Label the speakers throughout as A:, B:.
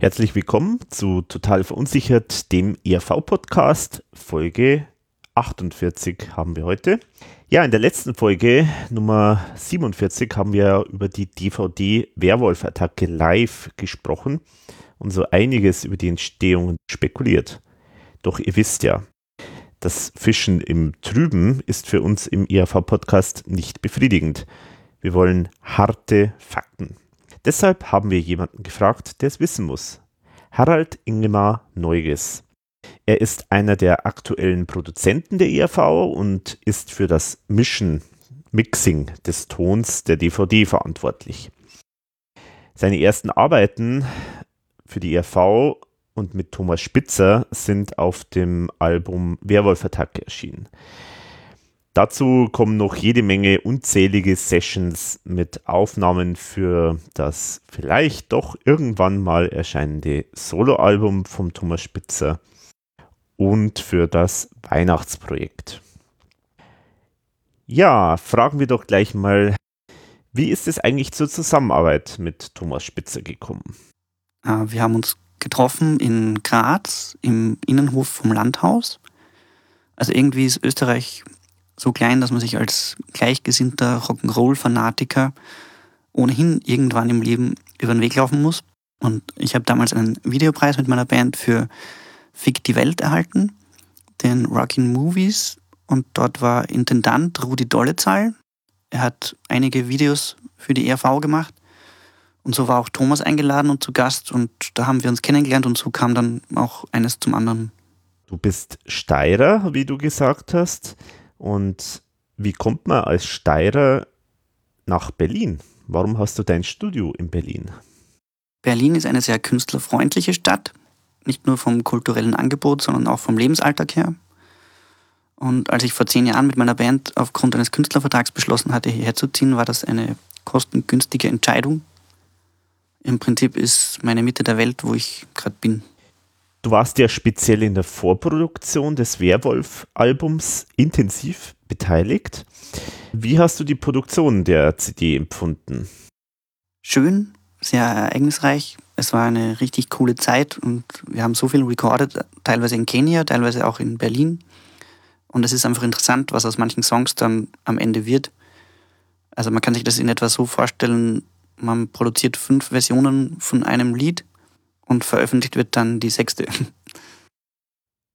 A: Herzlich willkommen zu Total Verunsichert, dem ERV-Podcast. Folge 48 haben wir heute. Ja, in der letzten Folge, Nummer 47, haben wir über die DVD Werwolf-Attacke live gesprochen und so einiges über die Entstehung spekuliert. Doch ihr wisst ja, das Fischen im Trüben ist für uns im ERV-Podcast nicht befriedigend. Wir wollen harte Fakten. Deshalb haben wir jemanden gefragt, der es wissen muss. Harald Ingemar Neuges. Er ist einer der aktuellen Produzenten der ERV und ist für das Mischen, Mixing des Tons der DVD verantwortlich. Seine ersten Arbeiten für die ERV und mit Thomas Spitzer sind auf dem Album Werwolf-Attacke erschienen. Dazu kommen noch jede Menge unzählige Sessions mit Aufnahmen für das vielleicht doch irgendwann mal erscheinende Soloalbum von Thomas Spitzer und für das Weihnachtsprojekt. Ja, fragen wir doch gleich mal, wie ist es eigentlich zur Zusammenarbeit mit Thomas Spitzer gekommen?
B: Ah, wir haben uns getroffen in Graz im Innenhof vom Landhaus. Also irgendwie ist Österreich so klein, dass man sich als gleichgesinnter Rock'n'Roll-Fanatiker ohnehin irgendwann im Leben über den Weg laufen muss. Und ich habe damals einen Videopreis mit meiner Band für Fick die Welt erhalten, den Rockin' Movies. Und dort war Intendant Rudi Dollezahl. Er hat einige Videos für die ERV gemacht. Und so war auch Thomas eingeladen und zu Gast. Und da haben wir uns kennengelernt und so kam dann auch eines zum anderen.
A: Du bist Steirer, wie du gesagt hast. Und wie kommt man als Steirer nach Berlin? Warum hast du dein Studio in Berlin?
B: Berlin ist eine sehr künstlerfreundliche Stadt, nicht nur vom kulturellen Angebot, sondern auch vom Lebensalltag her. Und als ich vor zehn Jahren mit meiner Band aufgrund eines Künstlervertrags beschlossen hatte, hierher zu ziehen, war das eine kostengünstige Entscheidung. Im Prinzip ist meine Mitte der Welt, wo ich gerade bin.
A: Du warst ja speziell in der Vorproduktion des Werwolf-Albums intensiv beteiligt. Wie hast du die Produktion der CD empfunden?
B: Schön, sehr ereignisreich. Es war eine richtig coole Zeit und wir haben so viel recorded, teilweise in Kenia, teilweise auch in Berlin. Und es ist einfach interessant, was aus manchen Songs dann am Ende wird. Also man kann sich das in etwa so vorstellen, man produziert fünf Versionen von einem Lied und veröffentlicht wird dann die sechste.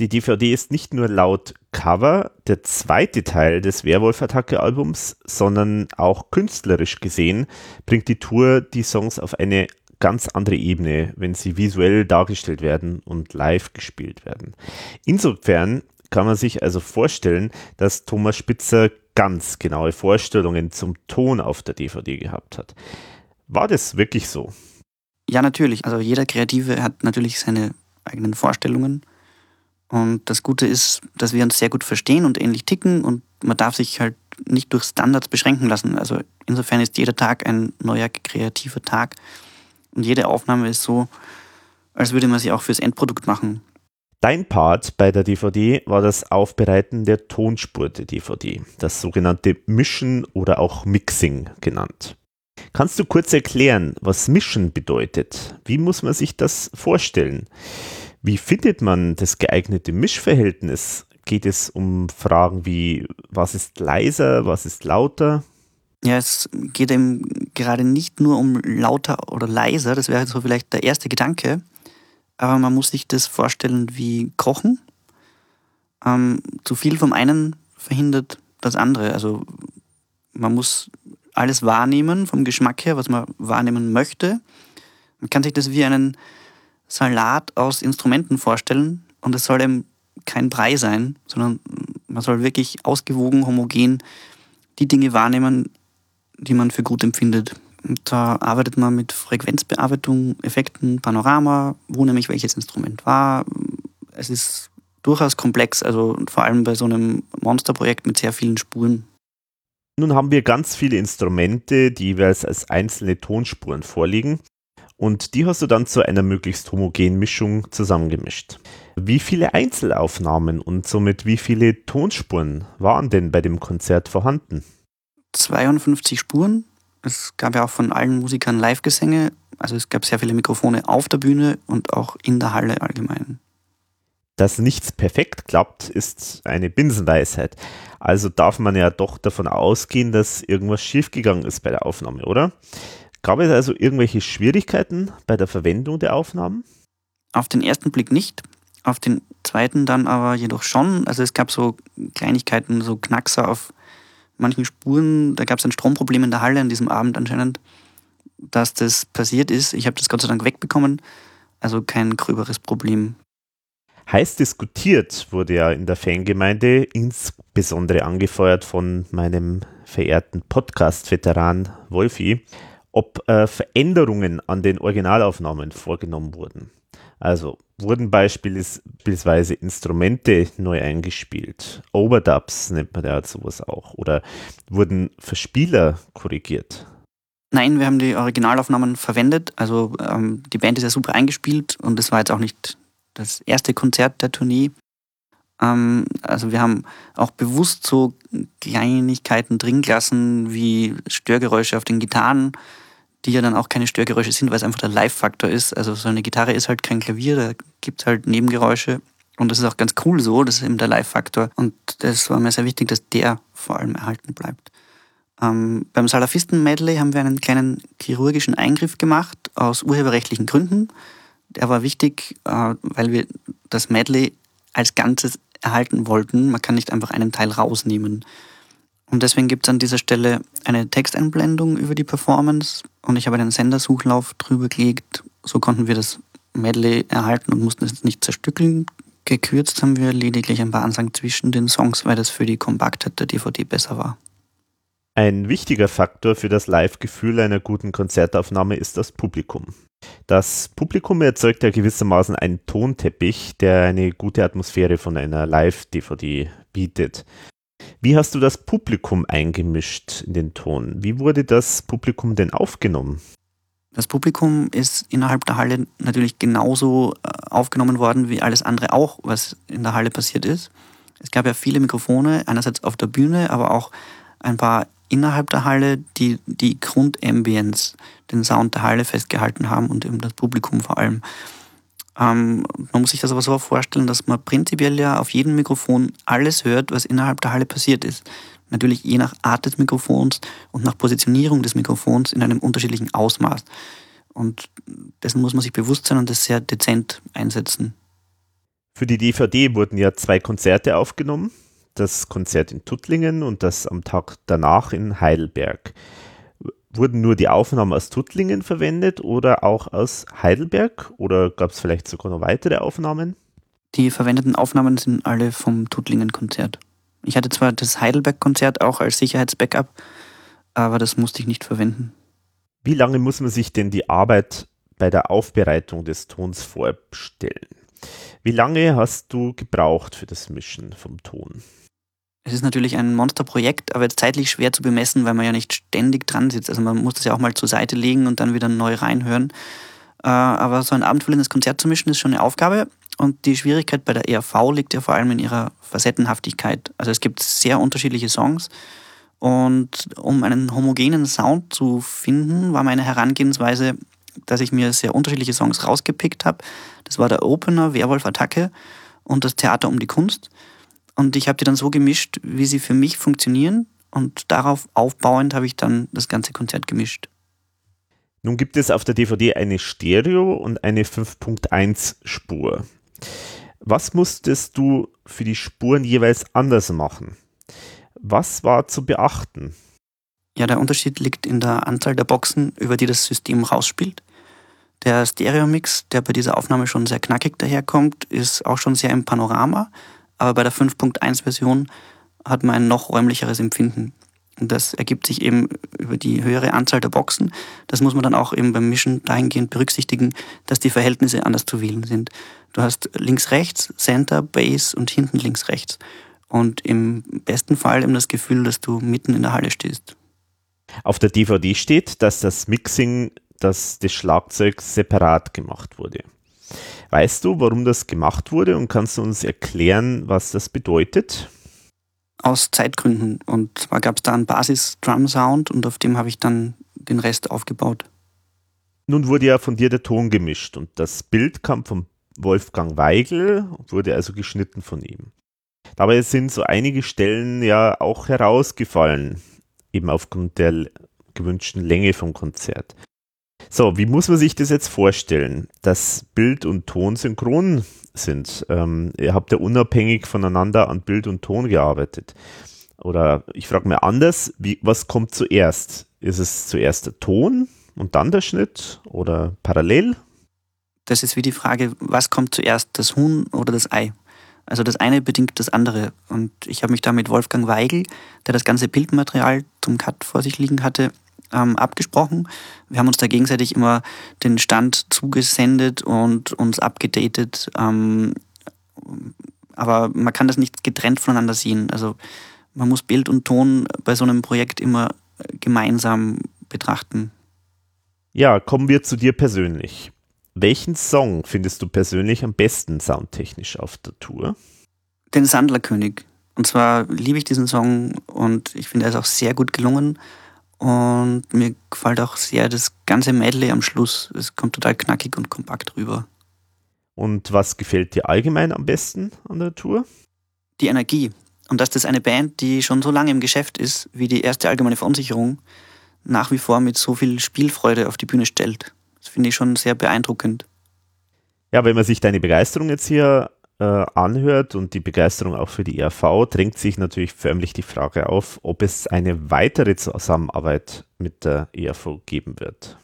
A: Die DVD ist nicht nur laut Cover der zweite Teil des Werwolf-Attacke-Albums, sondern auch künstlerisch gesehen bringt die Tour die Songs auf eine ganz andere Ebene, wenn sie visuell dargestellt werden und live gespielt werden. Insofern kann man sich also vorstellen, dass Thomas Spitzer ganz genaue Vorstellungen zum Ton auf der DVD gehabt hat. War das wirklich so?
B: Ja, natürlich. Also jeder Kreative hat natürlich seine eigenen Vorstellungen. Und das Gute ist, dass wir uns sehr gut verstehen und ähnlich ticken und man darf sich halt nicht durch Standards beschränken lassen. Also insofern ist jeder Tag ein neuer kreativer Tag und jede Aufnahme ist so, als würde man sie auch fürs Endprodukt machen.
A: Dein Part bei der DVD war das Aufbereiten der Tonspur der DVD, das sogenannte Mischen oder auch Mixing genannt. Kannst du kurz erklären, was Mischen bedeutet? Wie muss man sich das vorstellen? Wie findet man das geeignete Mischverhältnis? Geht es um Fragen wie, was ist leiser, was ist lauter?
B: Ja, es geht eben gerade nicht nur um lauter oder leiser, das wäre so vielleicht der erste Gedanke, aber man muss sich das vorstellen wie Kochen. Ähm, zu viel vom einen verhindert das andere. Also man muss alles wahrnehmen, vom Geschmack her, was man wahrnehmen möchte. Man kann sich das wie einen Salat aus Instrumenten vorstellen und es soll eben kein Brei sein, sondern man soll wirklich ausgewogen, homogen die Dinge wahrnehmen, die man für gut empfindet. Und da arbeitet man mit Frequenzbearbeitung, Effekten, Panorama, wo nämlich welches Instrument war. Es ist durchaus komplex, also vor allem bei so einem Monsterprojekt mit sehr vielen Spuren.
A: Nun haben wir ganz viele Instrumente, die jeweils als einzelne Tonspuren vorliegen. Und die hast du dann zu einer möglichst homogenen Mischung zusammengemischt. Wie viele Einzelaufnahmen und somit wie viele Tonspuren waren denn bei dem Konzert vorhanden?
B: 52 Spuren. Es gab ja auch von allen Musikern Live-Gesänge. Also es gab sehr viele Mikrofone auf der Bühne und auch in der Halle allgemein.
A: Dass nichts perfekt klappt, ist eine Binsenweisheit. Also darf man ja doch davon ausgehen, dass irgendwas schiefgegangen ist bei der Aufnahme, oder? Gab es also irgendwelche Schwierigkeiten bei der Verwendung der Aufnahmen?
B: Auf den ersten Blick nicht, auf den zweiten dann aber jedoch schon. Also es gab so Kleinigkeiten, so Knackser auf manchen Spuren. Da gab es ein Stromproblem in der Halle an diesem Abend anscheinend, dass das passiert ist. Ich habe das Gott sei Dank wegbekommen. Also kein gröberes Problem.
A: Heiß diskutiert wurde ja in der Fangemeinde, insbesondere angefeuert von meinem verehrten Podcast-Veteran Wolfi, ob äh, Veränderungen an den Originalaufnahmen vorgenommen wurden. Also wurden beispielsweise Instrumente neu eingespielt, Overdubs nennt man ja sowas auch, oder wurden Verspieler korrigiert?
B: Nein, wir haben die Originalaufnahmen verwendet. Also ähm, die Band ist ja super eingespielt und es war jetzt auch nicht das erste Konzert der Tournee. Ähm, also wir haben auch bewusst so Kleinigkeiten drin gelassen, wie Störgeräusche auf den Gitarren, die ja dann auch keine Störgeräusche sind, weil es einfach der Live-Faktor ist. Also so eine Gitarre ist halt kein Klavier, da gibt es halt Nebengeräusche. Und das ist auch ganz cool so, das ist eben der Live-Faktor. Und das war mir sehr wichtig, dass der vor allem erhalten bleibt. Ähm, beim Salafisten-Medley haben wir einen kleinen chirurgischen Eingriff gemacht, aus urheberrechtlichen Gründen. Der war wichtig, äh, weil wir das Medley als Ganzes erhalten wollten. Man kann nicht einfach einen Teil rausnehmen. Und deswegen gibt es an dieser Stelle eine Texteinblendung über die Performance und ich habe einen Sendersuchlauf drüber gelegt. So konnten wir das Medley erhalten und mussten es nicht zerstückeln. Gekürzt haben wir lediglich ein paar Ansagen zwischen den Songs, weil das für die Kompaktheit der DVD besser war.
A: Ein wichtiger Faktor für das Live-Gefühl einer guten Konzertaufnahme ist das Publikum. Das Publikum erzeugt ja gewissermaßen einen Tonteppich, der eine gute Atmosphäre von einer Live-DVD bietet. Wie hast du das Publikum eingemischt in den Ton? Wie wurde das Publikum denn aufgenommen?
B: Das Publikum ist innerhalb der Halle natürlich genauso äh, aufgenommen worden wie alles andere auch, was in der Halle passiert ist. Es gab ja viele Mikrofone, einerseits auf der Bühne, aber auch ein paar innerhalb der Halle, die die Grundambience, den Sound der Halle festgehalten haben und eben das Publikum vor allem. Ähm, man muss sich das aber so vorstellen, dass man prinzipiell ja auf jedem Mikrofon alles hört, was innerhalb der Halle passiert ist. Natürlich je nach Art des Mikrofons und nach Positionierung des Mikrofons in einem unterschiedlichen Ausmaß. Und dessen muss man sich bewusst sein und das sehr dezent einsetzen.
A: Für die DVD wurden ja zwei Konzerte aufgenommen. Das Konzert in Tuttlingen und das am Tag danach in Heidelberg wurden nur die Aufnahmen aus Tuttlingen verwendet oder auch aus Heidelberg oder gab es vielleicht sogar noch weitere Aufnahmen?
B: Die verwendeten Aufnahmen sind alle vom Tuttlingen-Konzert. Ich hatte zwar das Heidelberg-Konzert auch als Sicherheitsbackup, aber das musste ich nicht verwenden.
A: Wie lange muss man sich denn die Arbeit bei der Aufbereitung des Tons vorstellen? Wie lange hast du gebraucht für das Mischen vom Ton?
B: Es ist natürlich ein Monsterprojekt, aber jetzt zeitlich schwer zu bemessen, weil man ja nicht ständig dran sitzt. Also man muss das ja auch mal zur Seite legen und dann wieder neu reinhören. Äh, aber so ein abendfüllendes Konzert zu mischen ist schon eine Aufgabe. Und die Schwierigkeit bei der ERV liegt ja vor allem in ihrer Facettenhaftigkeit. Also es gibt sehr unterschiedliche Songs. Und um einen homogenen Sound zu finden, war meine Herangehensweise, dass ich mir sehr unterschiedliche Songs rausgepickt habe. Das war der Opener Werwolf Attacke und das Theater um die Kunst. Und ich habe die dann so gemischt, wie sie für mich funktionieren. Und darauf aufbauend habe ich dann das ganze Konzert gemischt.
A: Nun gibt es auf der DVD eine Stereo- und eine 5.1 Spur. Was musstest du für die Spuren jeweils anders machen? Was war zu beachten?
B: Ja, der Unterschied liegt in der Anzahl der Boxen, über die das System rausspielt. Der Stereo-Mix, der bei dieser Aufnahme schon sehr knackig daherkommt, ist auch schon sehr im Panorama aber bei der 5.1-Version hat man ein noch räumlicheres Empfinden. Und das ergibt sich eben über die höhere Anzahl der Boxen. Das muss man dann auch eben beim Mischen dahingehend berücksichtigen, dass die Verhältnisse anders zu wählen sind. Du hast links, rechts, Center, Bass und hinten links, rechts. und im besten Fall eben das Gefühl, dass du mitten in der Halle stehst.
A: Auf der DVD steht, dass das Mixing das des Schlagzeugs separat gemacht wurde. Weißt du, warum das gemacht wurde und kannst du uns erklären, was das bedeutet?
B: Aus Zeitgründen. Und zwar gab es da einen Basis-Drum-Sound und auf dem habe ich dann den Rest aufgebaut.
A: Nun wurde ja von dir der Ton gemischt und das Bild kam von Wolfgang Weigel und wurde also geschnitten von ihm. Dabei sind so einige Stellen ja auch herausgefallen, eben aufgrund der gewünschten Länge vom Konzert. So, wie muss man sich das jetzt vorstellen, dass Bild und Ton synchron sind? Ähm, ihr habt ja unabhängig voneinander an Bild und Ton gearbeitet. Oder ich frage mal anders, wie, was kommt zuerst? Ist es zuerst der Ton und dann der Schnitt oder parallel?
B: Das ist wie die Frage, was kommt zuerst, das Huhn oder das Ei? Also das eine bedingt das andere. Und ich habe mich da mit Wolfgang Weigel, der das ganze Bildmaterial zum Cut vor sich liegen hatte, ähm, abgesprochen. Wir haben uns da gegenseitig immer den Stand zugesendet und uns abgedatet. Ähm, aber man kann das nicht getrennt voneinander sehen. Also man muss Bild und Ton bei so einem Projekt immer gemeinsam betrachten.
A: Ja, kommen wir zu dir persönlich. Welchen Song findest du persönlich am besten soundtechnisch auf der Tour?
B: Den Sandlerkönig. Und zwar liebe ich diesen Song und ich finde, er ist auch sehr gut gelungen. Und mir gefällt auch sehr das ganze Medley am Schluss. Es kommt total knackig und kompakt rüber.
A: Und was gefällt dir allgemein am besten an der Tour?
B: Die Energie. Und dass das eine Band, die schon so lange im Geschäft ist, wie die erste allgemeine Verunsicherung, nach wie vor mit so viel Spielfreude auf die Bühne stellt. Das finde ich schon sehr beeindruckend.
A: Ja, wenn man sich deine Begeisterung jetzt hier äh, anhört und die Begeisterung auch für die ERV, drängt sich natürlich förmlich die Frage auf, ob es eine weitere Zusammenarbeit mit der ERV geben wird.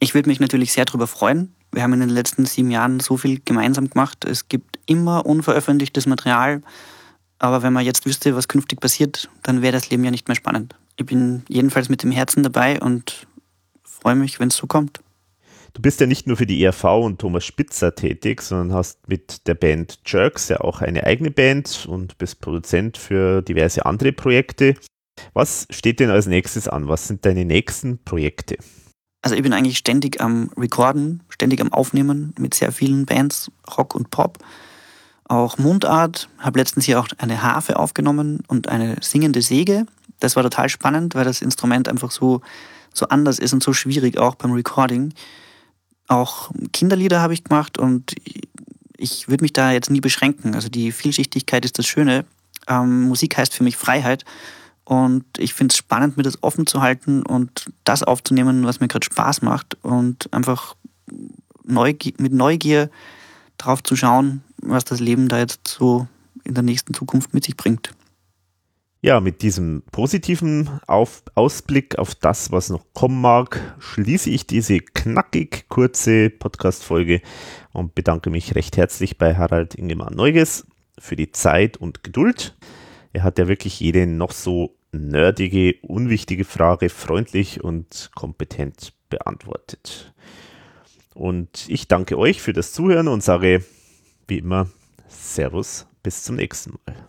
B: Ich würde mich natürlich sehr darüber freuen. Wir haben in den letzten sieben Jahren so viel gemeinsam gemacht. Es gibt immer unveröffentlichtes Material. Aber wenn man jetzt wüsste, was künftig passiert, dann wäre das Leben ja nicht mehr spannend. Ich bin jedenfalls mit dem Herzen dabei und freue mich, wenn es so kommt.
A: Du bist ja nicht nur für die ERV und Thomas Spitzer tätig, sondern hast mit der Band Jerks ja auch eine eigene Band und bist Produzent für diverse andere Projekte. Was steht denn als nächstes an? Was sind deine nächsten Projekte?
B: Also ich bin eigentlich ständig am Recorden, ständig am Aufnehmen mit sehr vielen Bands, Rock und Pop. Auch Mundart, habe letztens hier auch eine Harfe aufgenommen und eine singende Säge. Das war total spannend, weil das Instrument einfach so, so anders ist und so schwierig auch beim Recording. Auch Kinderlieder habe ich gemacht und ich würde mich da jetzt nie beschränken. Also die Vielschichtigkeit ist das Schöne. Ähm, Musik heißt für mich Freiheit und ich finde es spannend, mir das offen zu halten und das aufzunehmen, was mir gerade Spaß macht und einfach Neugier, mit Neugier drauf zu schauen, was das Leben da jetzt so in der nächsten Zukunft mit sich bringt.
A: Ja, mit diesem positiven auf Ausblick auf das, was noch kommen mag, schließe ich diese knackig kurze Podcast-Folge und bedanke mich recht herzlich bei Harald Ingemar Neuges für die Zeit und Geduld. Er hat ja wirklich jede noch so nerdige, unwichtige Frage freundlich und kompetent beantwortet. Und ich danke euch für das Zuhören und sage wie immer Servus, bis zum nächsten Mal.